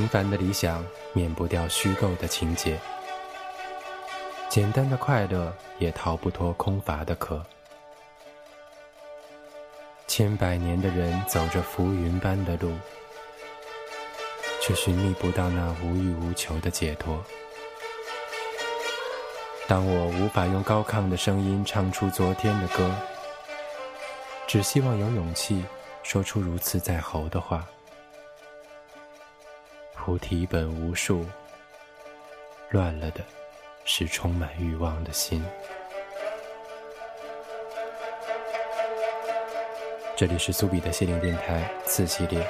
平凡的理想免不掉虚构的情节，简单的快乐也逃不脱空乏的壳。千百年的人走着浮云般的路，却寻觅不到那无欲无求的解脱。当我无法用高亢的声音唱出昨天的歌，只希望有勇气说出如此在喉的话。菩提本无树，乱了的是充满欲望的心。这里是苏比的心灵电台次系列，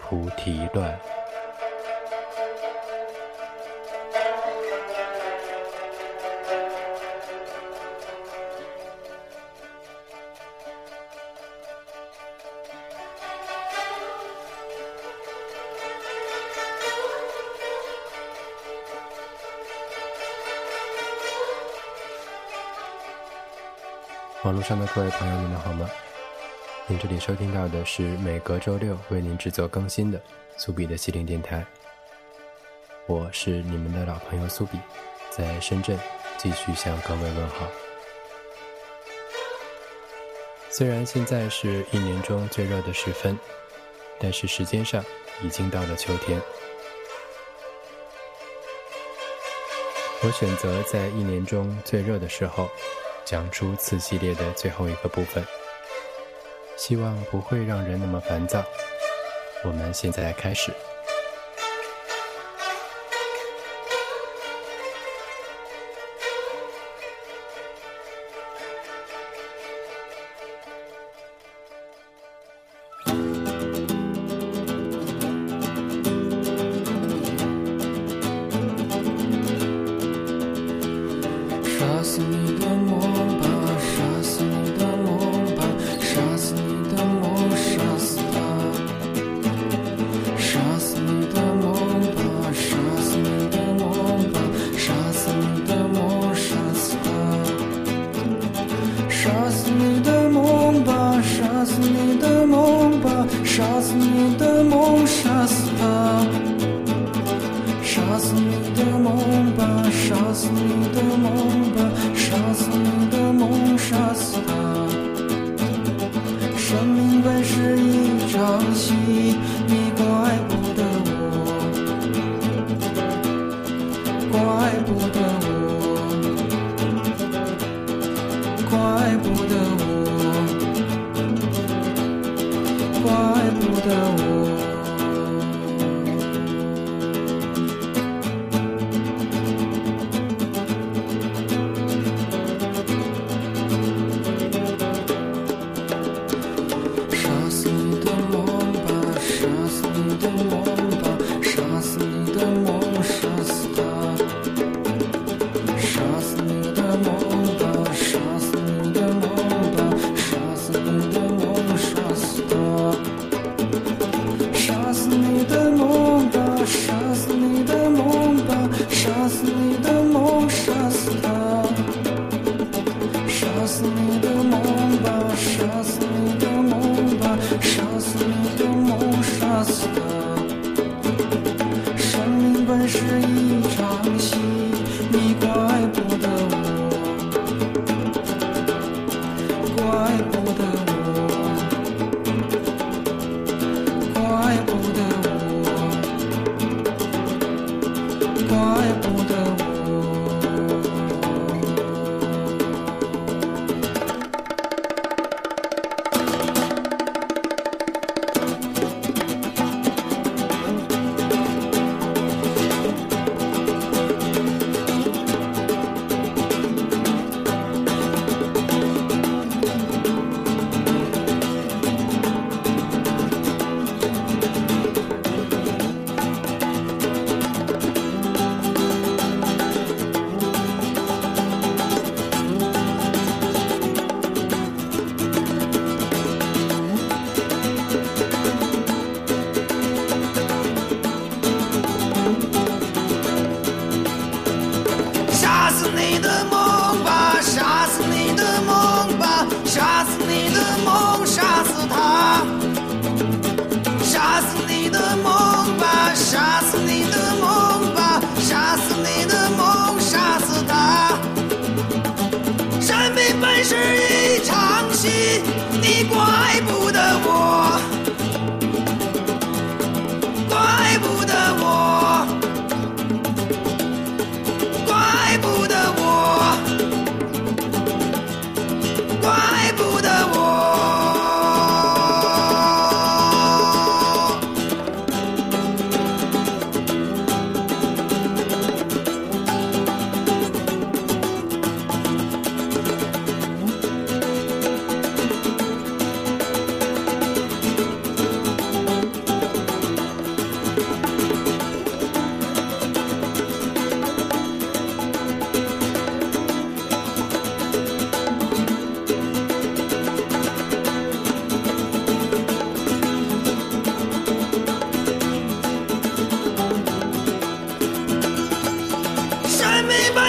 菩提乱。网络上的各位朋友，你们好吗？您这里收听到的是每隔周六为您制作更新的苏比的心灵电台。我是你们的老朋友苏比，在深圳继续向各位问好。虽然现在是一年中最热的时分，但是时间上已经到了秋天。我选择在一年中最热的时候。讲出此系列的最后一个部分，希望不会让人那么烦躁。我们现在开始。怪不得我怪不得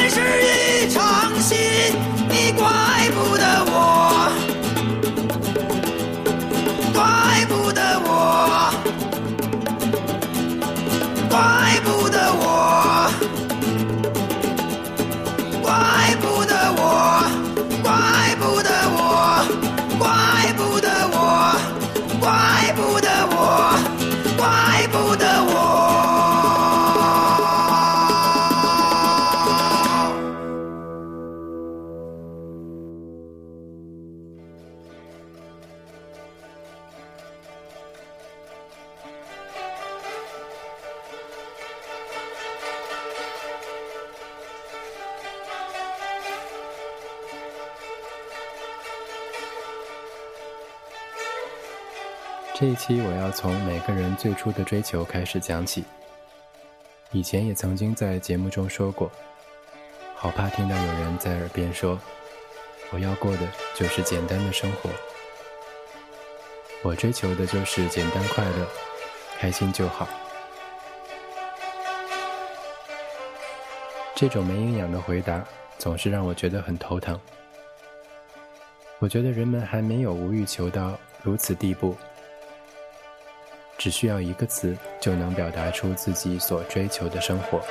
是一场戏你怪不得我要从每个人最初的追求开始讲起。以前也曾经在节目中说过，好怕听到有人在耳边说：“我要过的就是简单的生活，我追求的就是简单快乐，开心就好。”这种没营养的回答总是让我觉得很头疼。我觉得人们还没有无欲求到如此地步。只需要一个词就能表达出自己所追求的生活，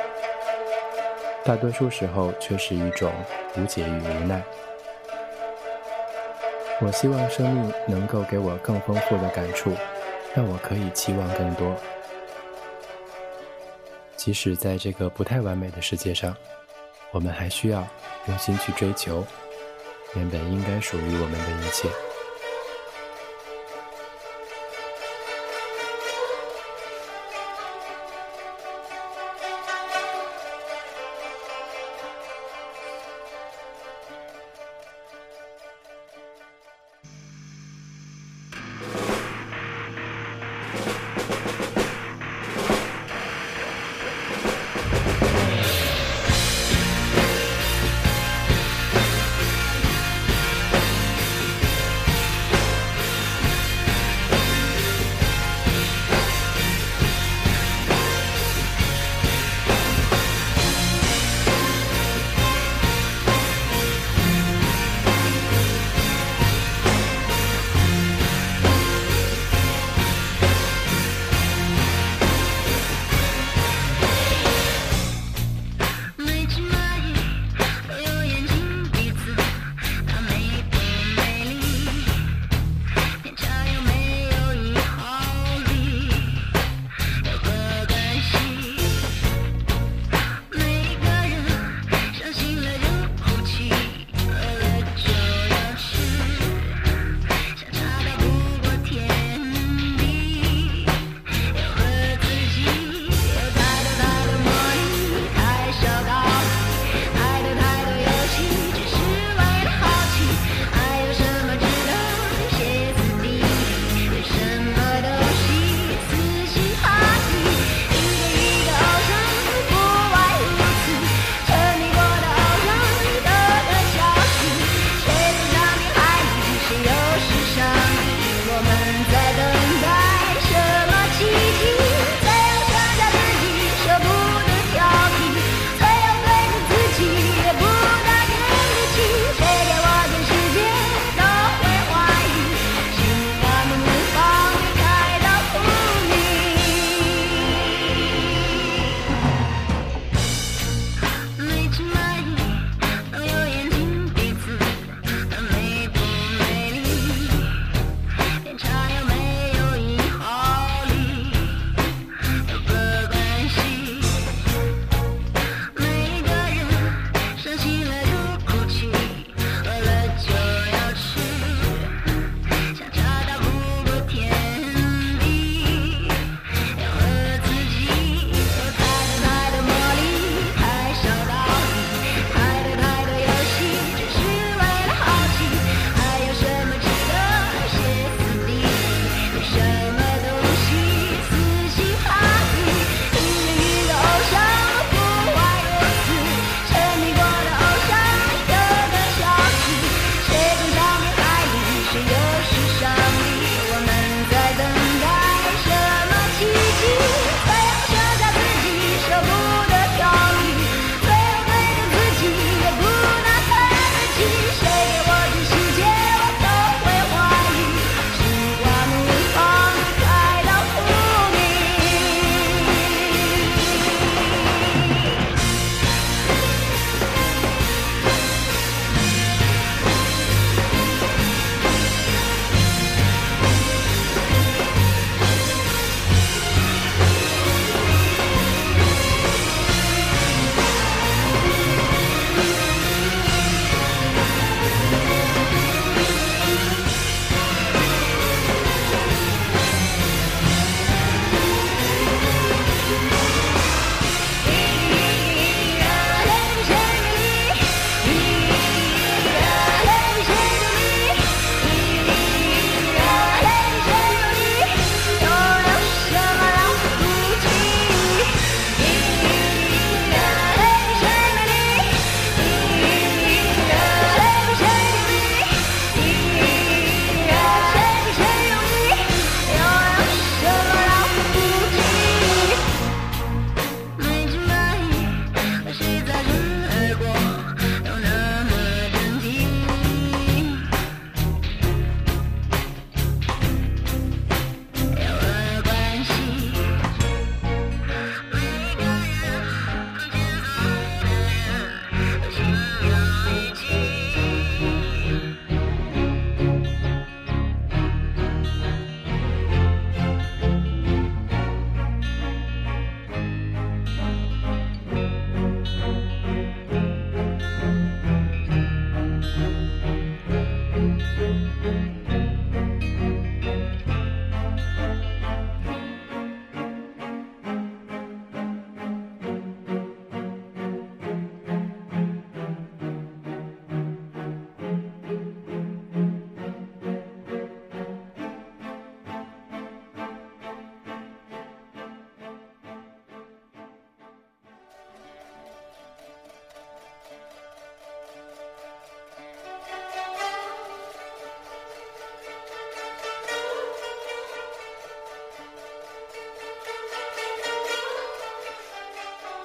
大多数时候却是一种无解与无奈。我希望生命能够给我更丰富的感触，让我可以期望更多。即使在这个不太完美的世界上，我们还需要用心去追求原本应该属于我们的一切。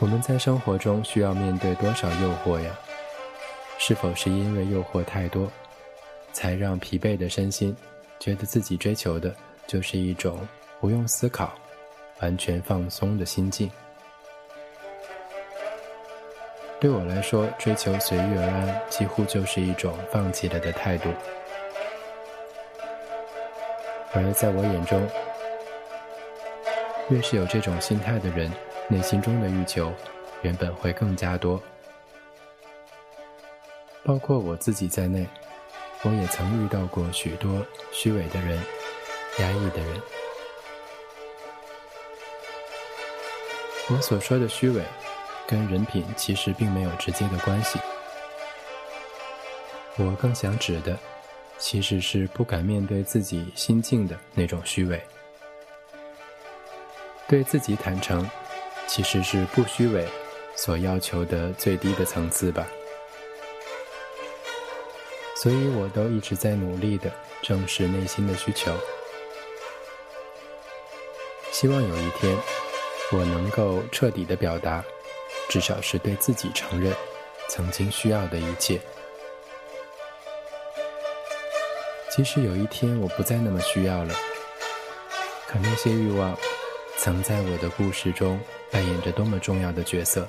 我们在生活中需要面对多少诱惑呀？是否是因为诱惑太多，才让疲惫的身心觉得自己追求的就是一种不用思考、完全放松的心境？对我来说，追求随遇而安几乎就是一种放弃了的态度。而在我眼中，越是有这种心态的人，内心中的欲求原本会更加多。包括我自己在内，我也曾遇到过许多虚伪的人、压抑的人。我所说的虚伪，跟人品其实并没有直接的关系。我更想指的。其实是不敢面对自己心境的那种虚伪，对自己坦诚，其实是不虚伪所要求的最低的层次吧。所以我都一直在努力的正视内心的需求，希望有一天我能够彻底的表达，至少是对自己承认曾经需要的一切。即使有一天我不再那么需要了，可那些欲望，曾在我的故事中扮演着多么重要的角色。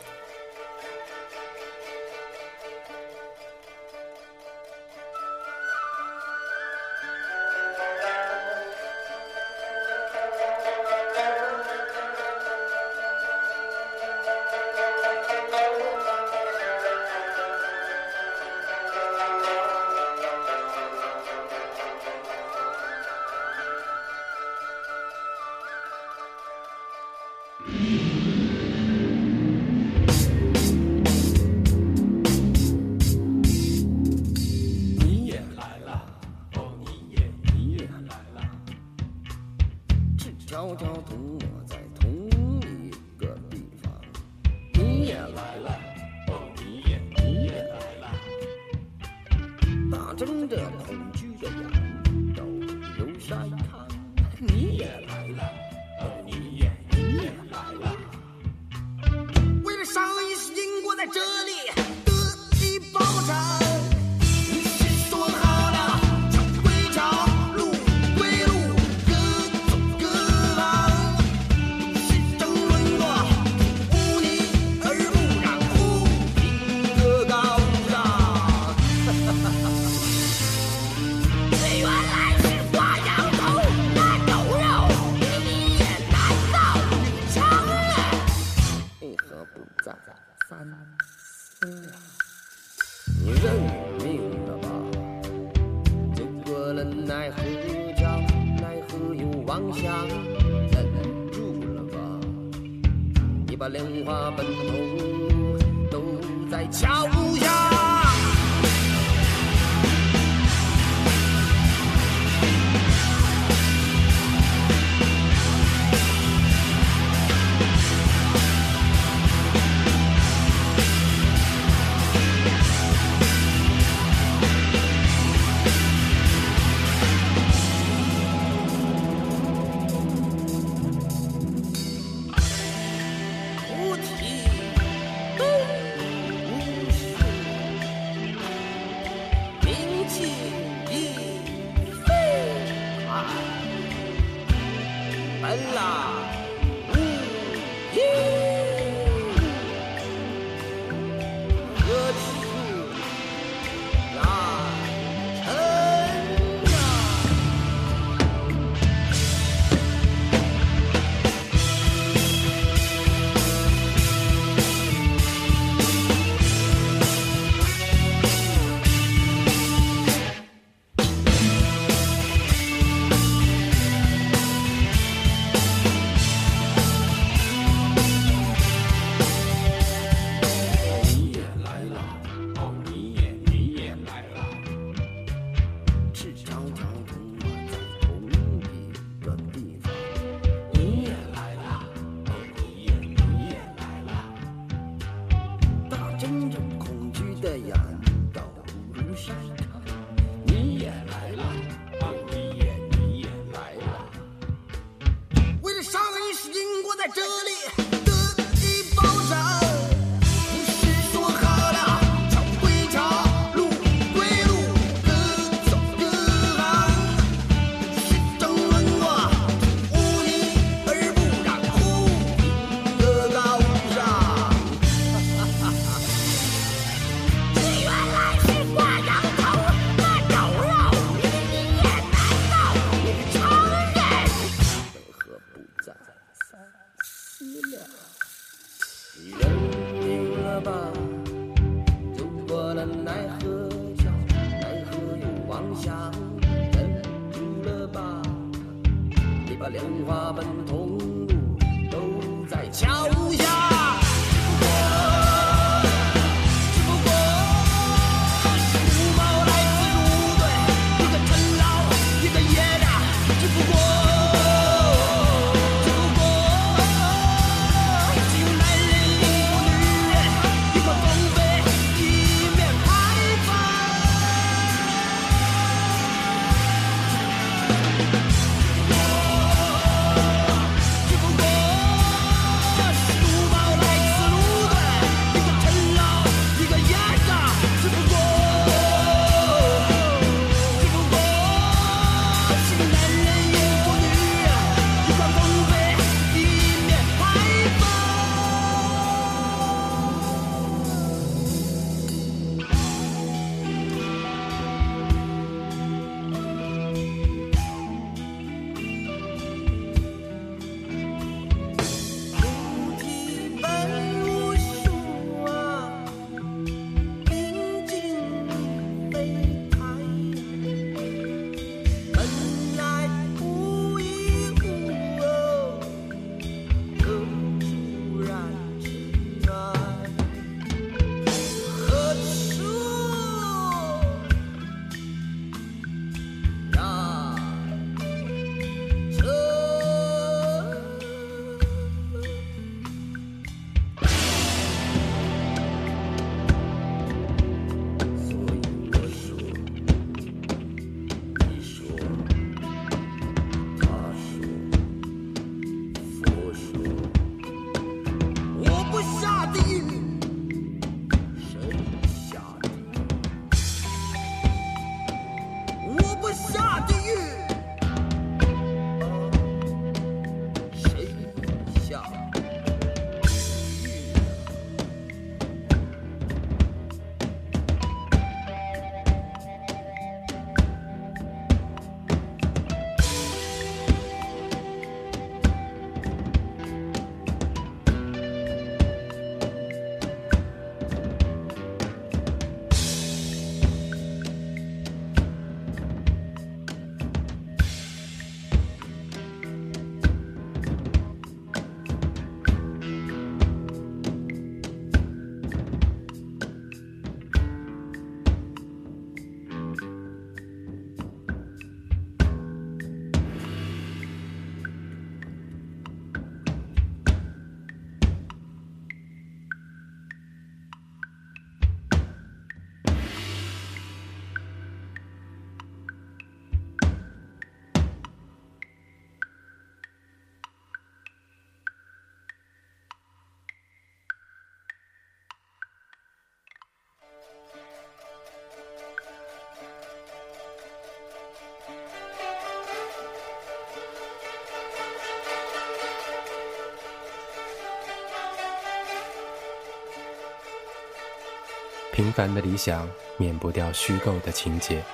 平凡的理想免不掉虚构的情节，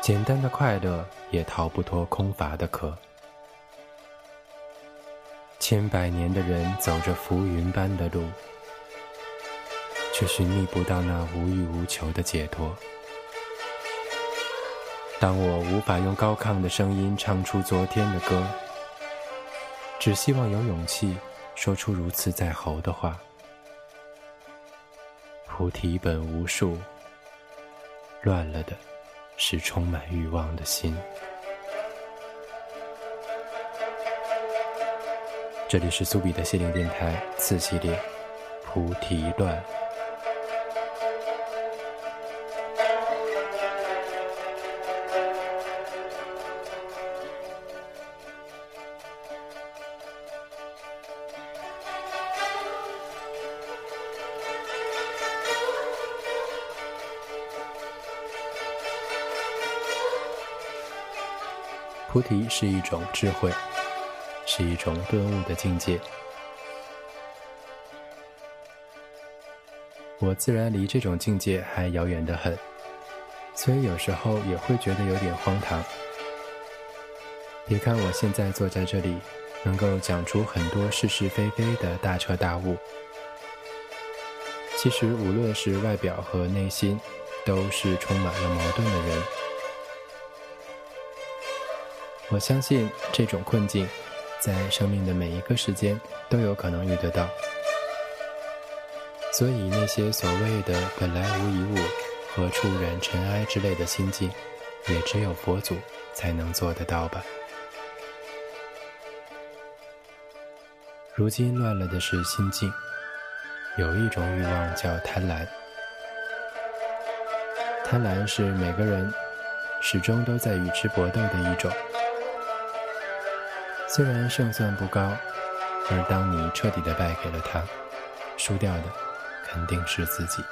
简单的快乐也逃不脱空乏的壳。千百年的人走着浮云般的路，却寻觅不到那无欲无求的解脱。当我无法用高亢的声音唱出昨天的歌，只希望有勇气说出如此在喉的话。菩提本无树，乱了的是充满欲望的心。这里是苏比的心灵电台次系列，菩提乱。菩提是一种智慧，是一种顿悟的境界。我自然离这种境界还遥远得很，所以有时候也会觉得有点荒唐。别看我现在坐在这里，能够讲出很多是是非非的大彻大悟。其实，无论是外表和内心，都是充满了矛盾的人。我相信这种困境，在生命的每一个时间都有可能遇得到。所以，那些所谓的“本来无一物”和“触染尘埃”之类的心境，也只有佛祖才能做得到吧。如今乱了的是心境。有一种欲望叫贪婪，贪婪是每个人始终都在与之搏斗的一种。虽然胜算不高，而当你彻底的败给了他，输掉的肯定是自己。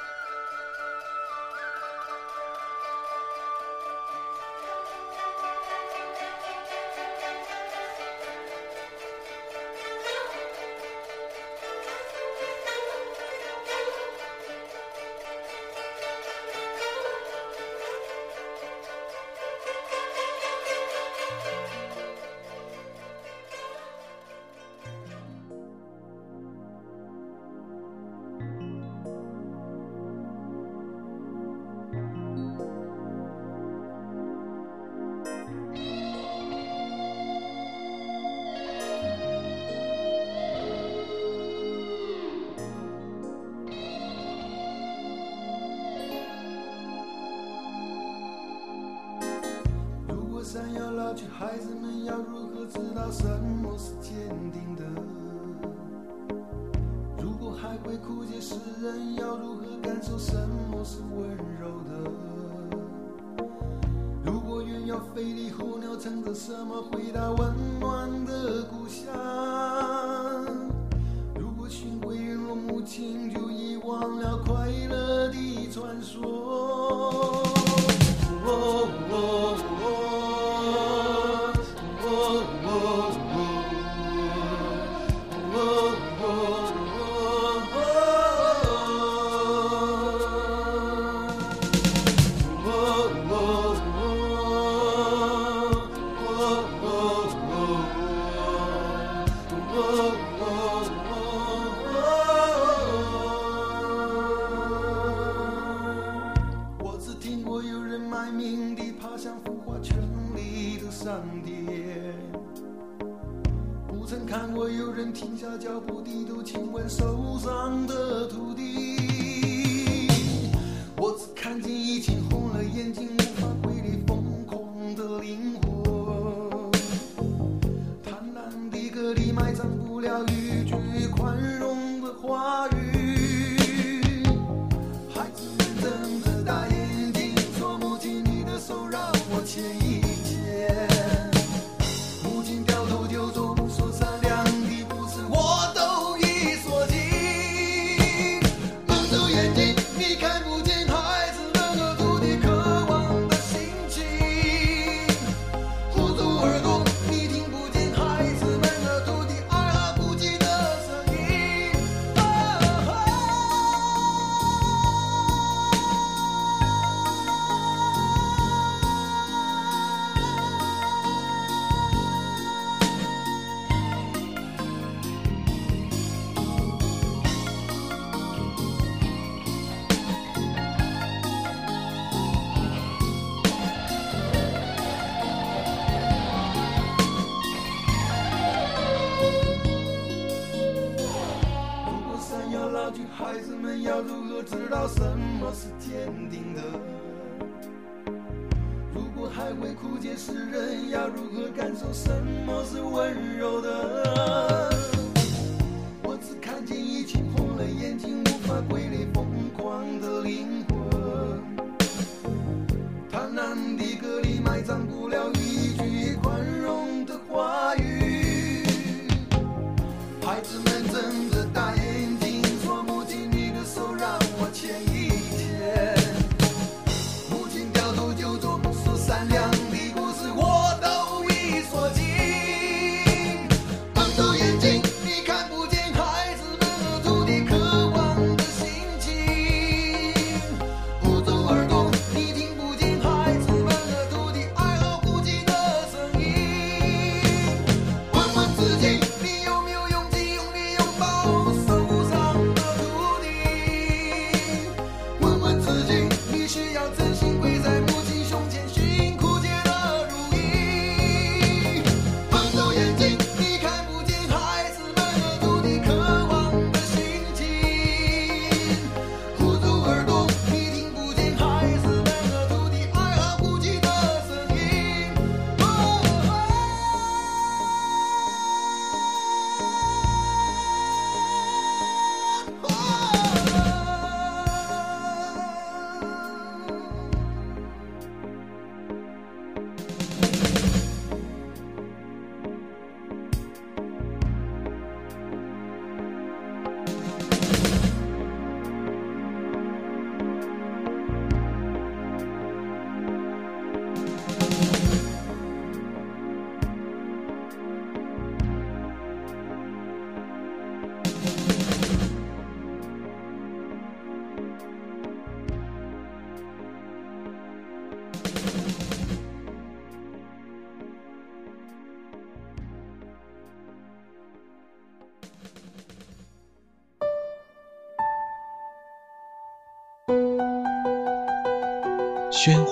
知道什么是坚定的。如果还会枯竭，世人要如何感受什么是温柔的？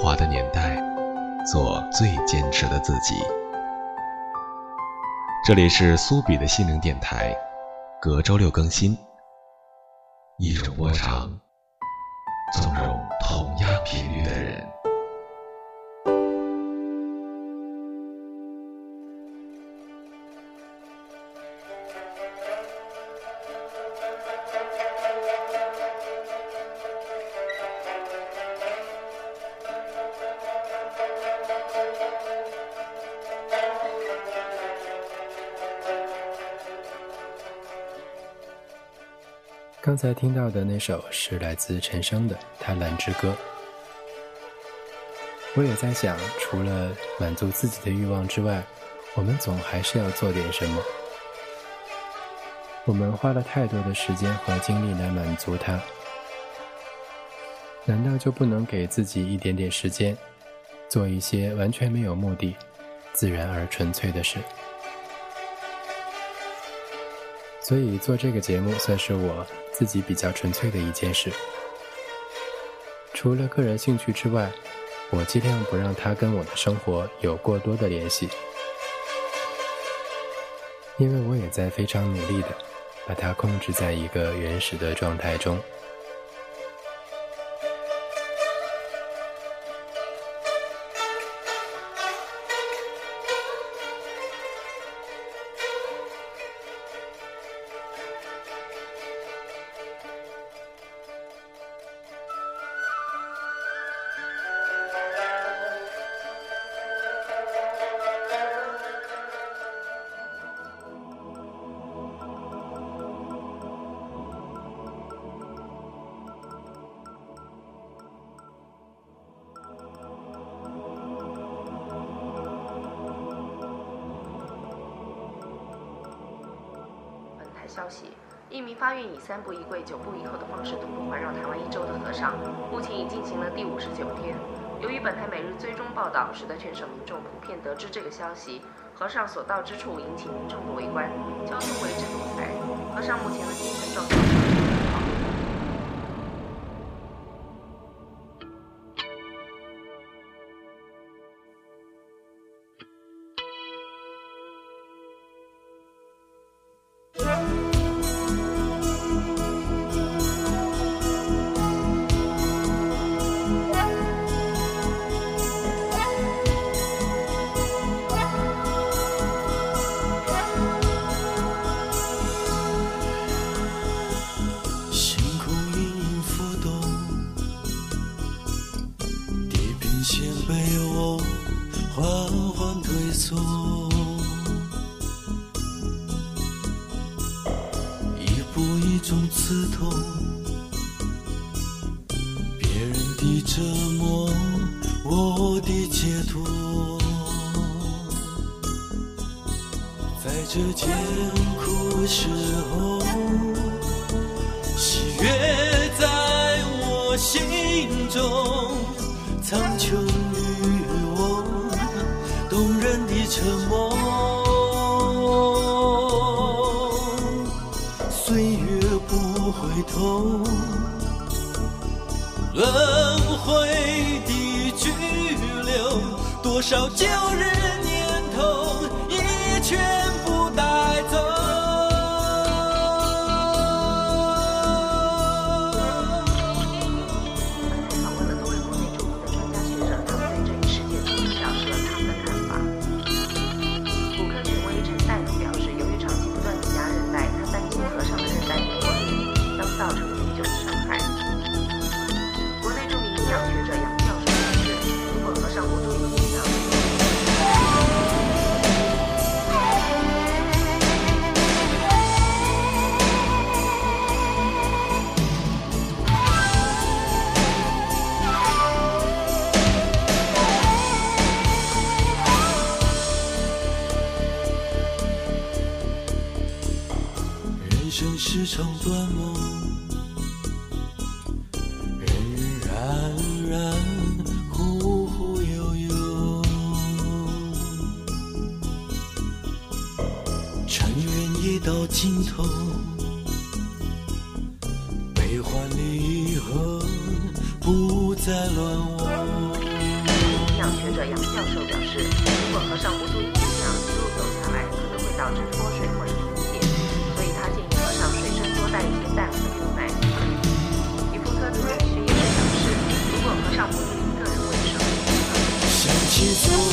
喧哗的年代，做最坚持的自己。这里是苏比的心灵电台，隔周六更新。一种波长，纵容同样频率的人。刚才听到的那首是来自陈升的《贪婪之歌》。我也在想，除了满足自己的欲望之外，我们总还是要做点什么。我们花了太多的时间和精力来满足它，难道就不能给自己一点点时间，做一些完全没有目的、自然而纯粹的事？所以做这个节目算是我。自己比较纯粹的一件事，除了个人兴趣之外，我尽量不让它跟我的生活有过多的联系，因为我也在非常努力的把它控制在一个原始的状态中。消息：一名发愿以三步一跪、九步一叩的方式徒步环绕台湾一周的和尚，目前已进行了第五十九天。由于本台每日追踪报道，使得全省民众普遍得知这个消息。和尚所到之处，引起民众的围观，交通为之堵塞。和尚目前的精神状况。岁月不回头，轮回的巨流，多少旧日念头已全。部场短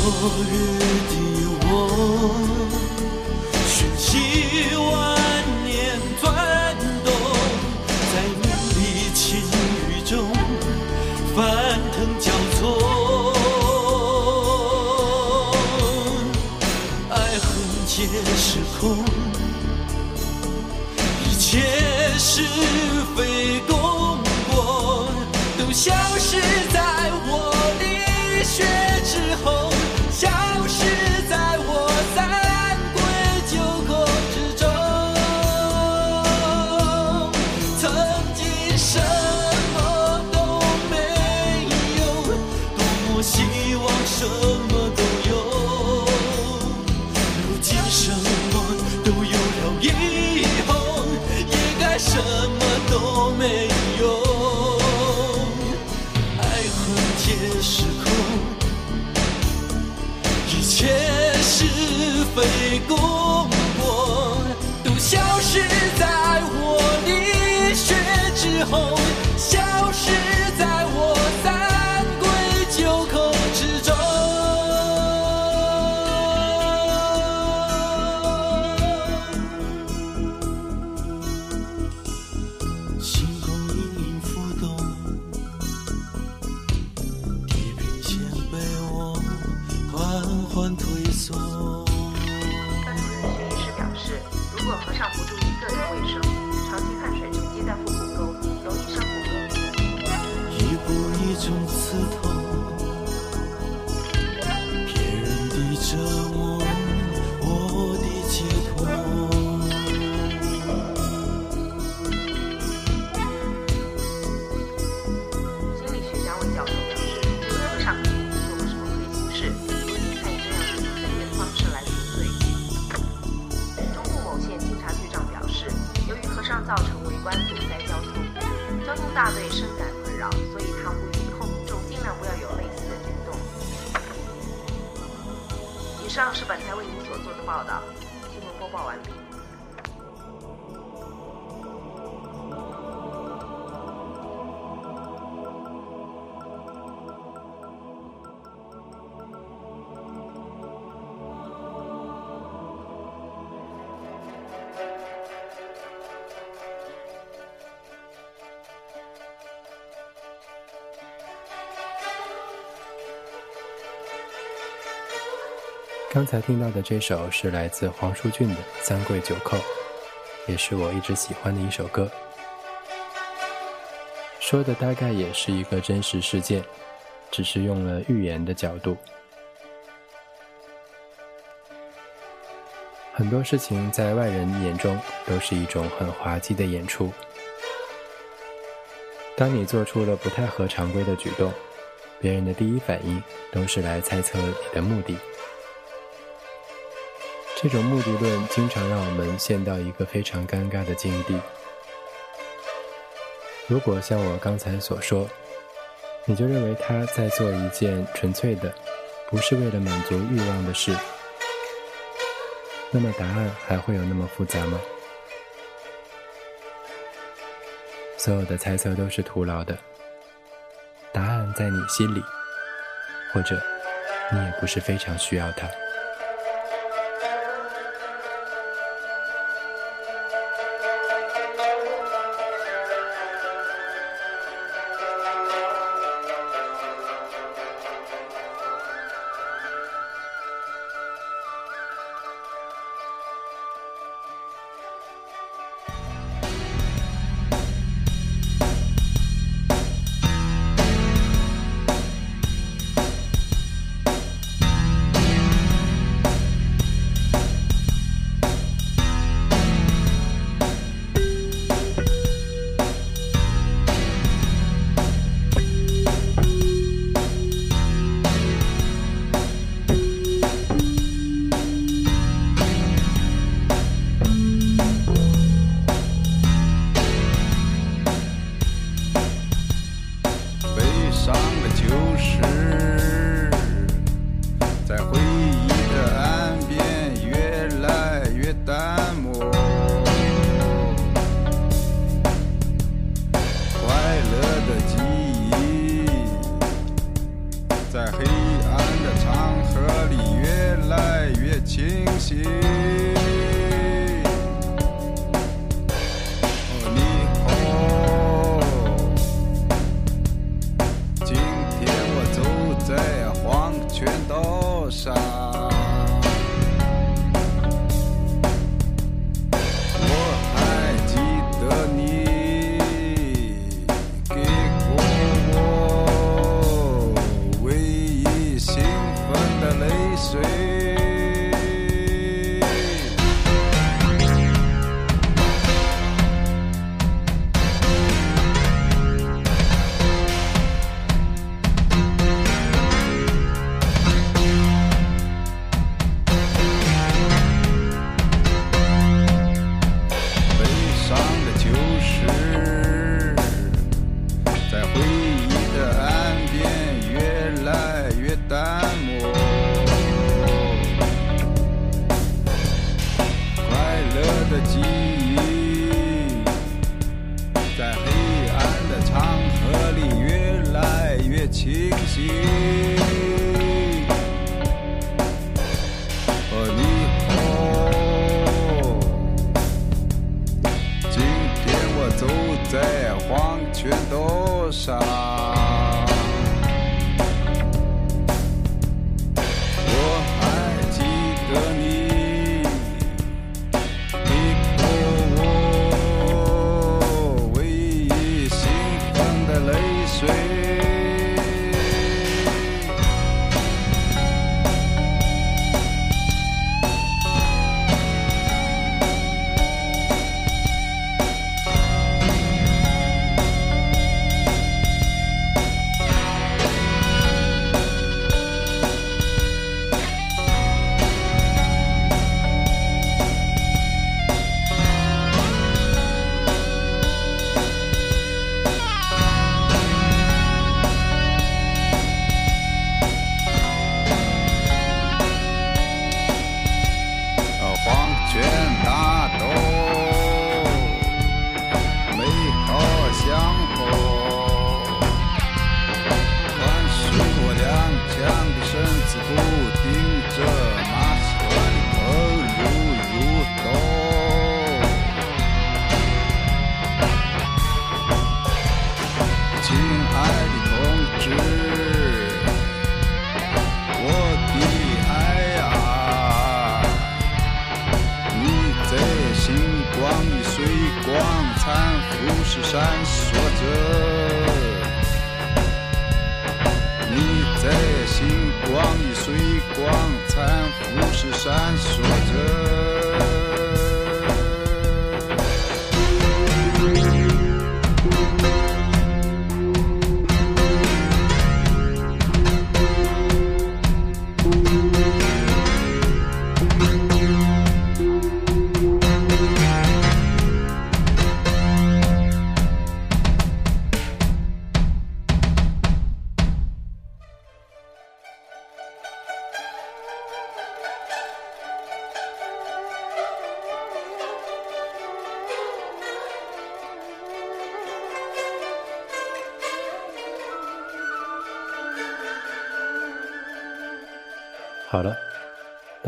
昨日的我，瞬息万年转动，在名利情雨中翻腾交错，爱恨皆是空，一切是非功过都消失在后，消失在我三跪九叩之中。星空隐隐浮动，地平线被我缓缓推送。班主任薛医师表示，如果和尚不注意个人卫生，长期汗水上是本台为您所做的报道，刚才听到的这首是来自黄舒骏的《三跪九叩》，也是我一直喜欢的一首歌。说的大概也是一个真实事件，只是用了寓言的角度。很多事情在外人眼中都是一种很滑稽的演出。当你做出了不太合常规的举动，别人的第一反应都是来猜测你的目的。这种目的论经常让我们陷到一个非常尴尬的境地。如果像我刚才所说，你就认为他在做一件纯粹的，不是为了满足欲望的事，那么答案还会有那么复杂吗？所有的猜测都是徒劳的，答案在你心里，或者你也不是非常需要它。清晰。哦你好，今天我走在黄泉路上，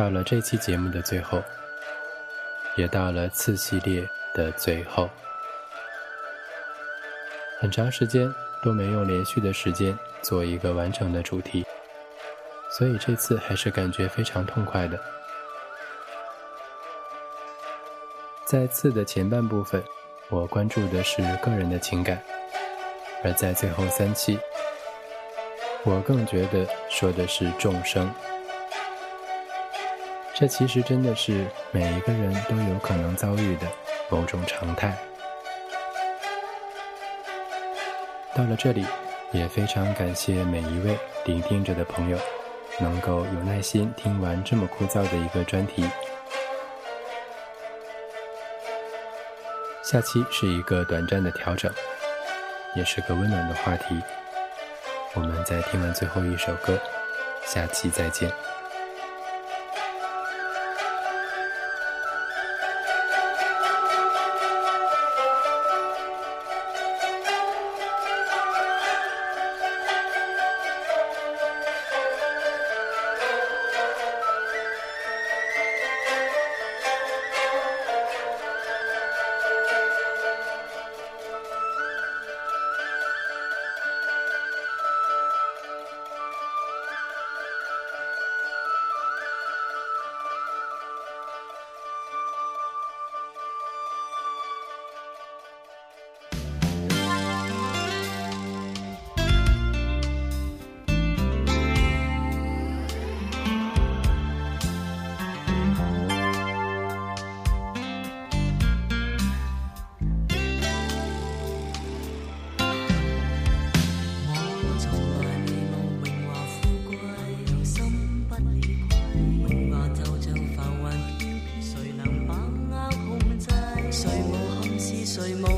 到了这期节目的最后，也到了次系列的最后。很长时间都没用连续的时间做一个完整的主题，所以这次还是感觉非常痛快的。在次的前半部分，我关注的是个人的情感，而在最后三期，我更觉得说的是众生。这其实真的是每一个人都有可能遭遇的某种常态。到了这里，也非常感谢每一位聆听着的朋友，能够有耐心听完这么枯燥的一个专题。下期是一个短暂的调整，也是个温暖的话题。我们在听完最后一首歌，下期再见。憾事，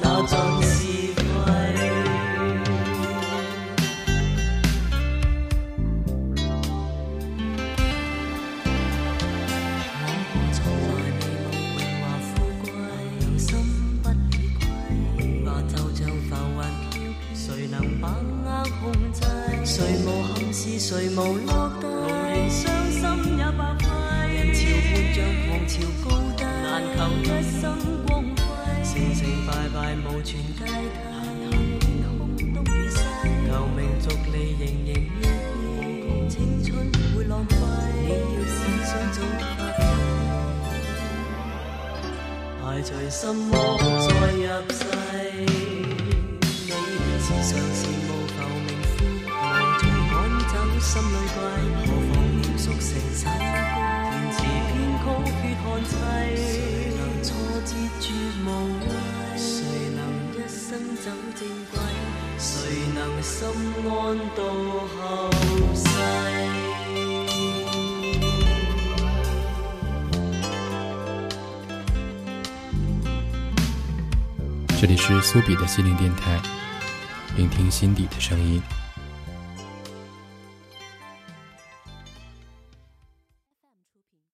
那张。是苏比的心灵电台聆听心底的声音。